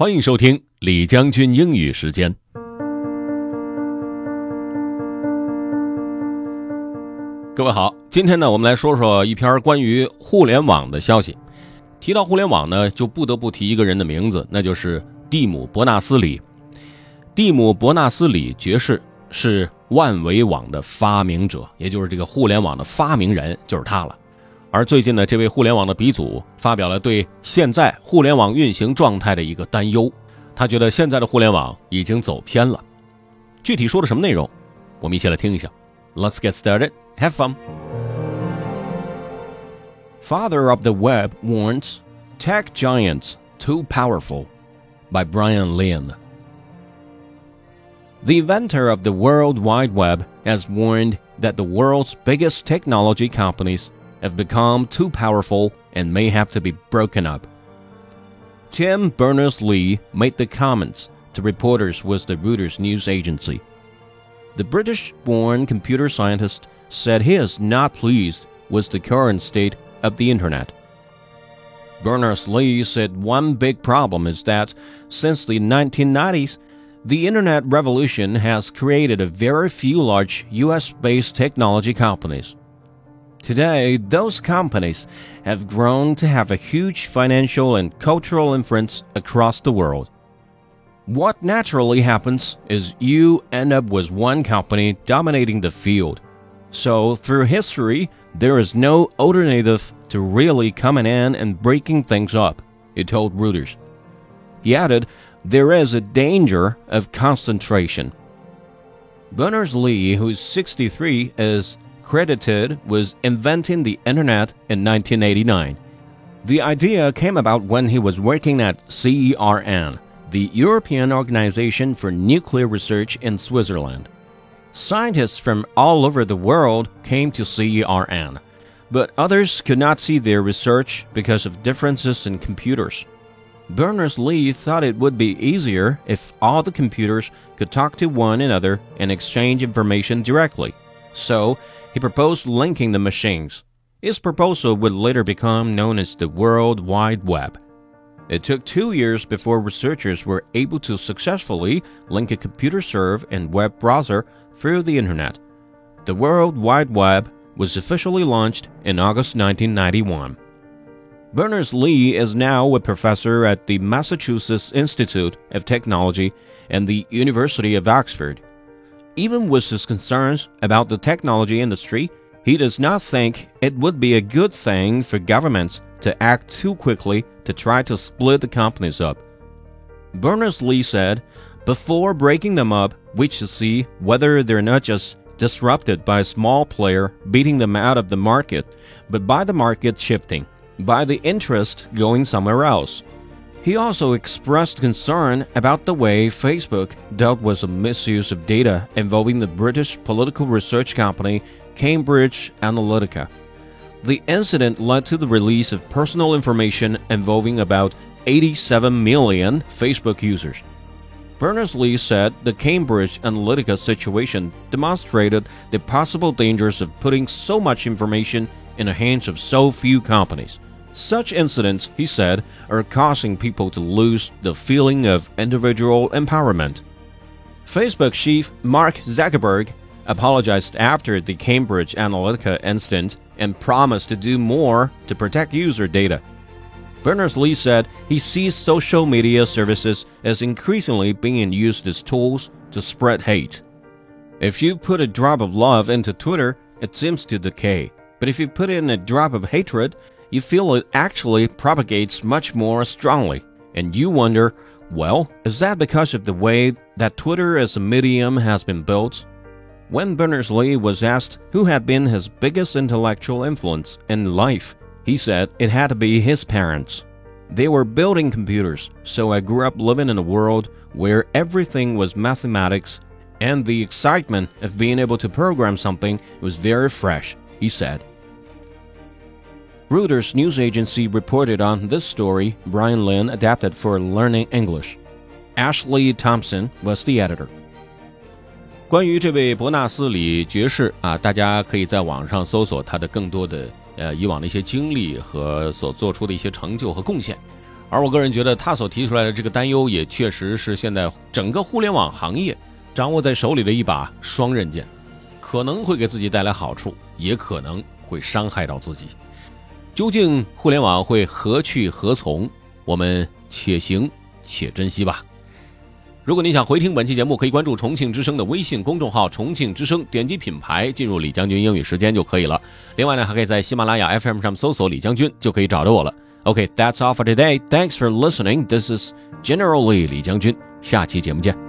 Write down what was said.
欢迎收听李将军英语时间。各位好，今天呢，我们来说说一篇关于互联网的消息。提到互联网呢，就不得不提一个人的名字，那就是蒂姆·伯纳斯·李。蒂姆·伯纳斯·李爵士是万维网的发明者，也就是这个互联网的发明人，就是他了。而最近呢，这位互联网的鼻祖发表了对现在互联网运行状态的一个担忧。他觉得现在的互联网已经走偏了。具体说的什么内容，我们一起来听一下。Let's get started. Have fun. Father of the Web warns tech giants too powerful by Bryan Lynn. The inventor of the World Wide Web has warned that the world's biggest technology companies have become too powerful and may have to be broken up. Tim Berners-Lee made the comments to reporters with the Reuters news agency. The British-born computer scientist said he is not pleased with the current state of the internet. Berners-Lee said one big problem is that since the 1990s, the internet revolution has created a very few large US-based technology companies. Today, those companies have grown to have a huge financial and cultural influence across the world. What naturally happens is you end up with one company dominating the field. So, through history, there is no alternative to really coming in and breaking things up, he told Reuters. He added, there is a danger of concentration. Berners Lee, who's 63, is credited with inventing the internet in 1989. The idea came about when he was working at CERN, the European Organization for Nuclear Research in Switzerland. Scientists from all over the world came to CERN, but others could not see their research because of differences in computers. Berners Lee thought it would be easier if all the computers could talk to one another and exchange information directly. So, he proposed linking the machines. His proposal would later become known as the World Wide Web. It took two years before researchers were able to successfully link a computer server and web browser through the internet. The World Wide Web was officially launched in August 1991. Berners Lee is now a professor at the Massachusetts Institute of Technology and the University of Oxford. Even with his concerns about the technology industry, he does not think it would be a good thing for governments to act too quickly to try to split the companies up. Berners Lee said, Before breaking them up, we should see whether they're not just disrupted by a small player beating them out of the market, but by the market shifting, by the interest going somewhere else. He also expressed concern about the way Facebook dealt with the misuse of data involving the British political research company Cambridge Analytica. The incident led to the release of personal information involving about 87 million Facebook users. Berners Lee said the Cambridge Analytica situation demonstrated the possible dangers of putting so much information in the hands of so few companies. Such incidents, he said, are causing people to lose the feeling of individual empowerment. Facebook chief Mark Zuckerberg apologized after the Cambridge Analytica incident and promised to do more to protect user data. Berners Lee said he sees social media services as increasingly being used as tools to spread hate. If you put a drop of love into Twitter, it seems to decay. But if you put in a drop of hatred, you feel it actually propagates much more strongly, and you wonder, well, is that because of the way that Twitter as a medium has been built? When Berners Lee was asked who had been his biggest intellectual influence in life, he said it had to be his parents. They were building computers, so I grew up living in a world where everything was mathematics, and the excitement of being able to program something was very fresh, he said. Reuters news agency reported on this story Brian Lin adapted for Learning English. Ashley Thompson was the editor. 关于这位伯纳斯里爵士啊，大家可以在网上搜索他的更多的呃以往的一些经历和所做出的一些成就和贡献。而我个人觉得，他所提出来的这个担忧，也确实是现在整个互联网行业掌握在手里的一把双刃剑，可能会给自己带来好处，也可能会伤害到自己。究竟互联网会何去何从？我们且行且珍惜吧。如果你想回听本期节目，可以关注重庆之声的微信公众号“重庆之声”，点击品牌进入李将军英语时间就可以了。另外呢，还可以在喜马拉雅 FM 上搜索“李将军”，就可以找到我了。OK，that's all for today. Thanks for listening. This is generally 李将军。下期节目见。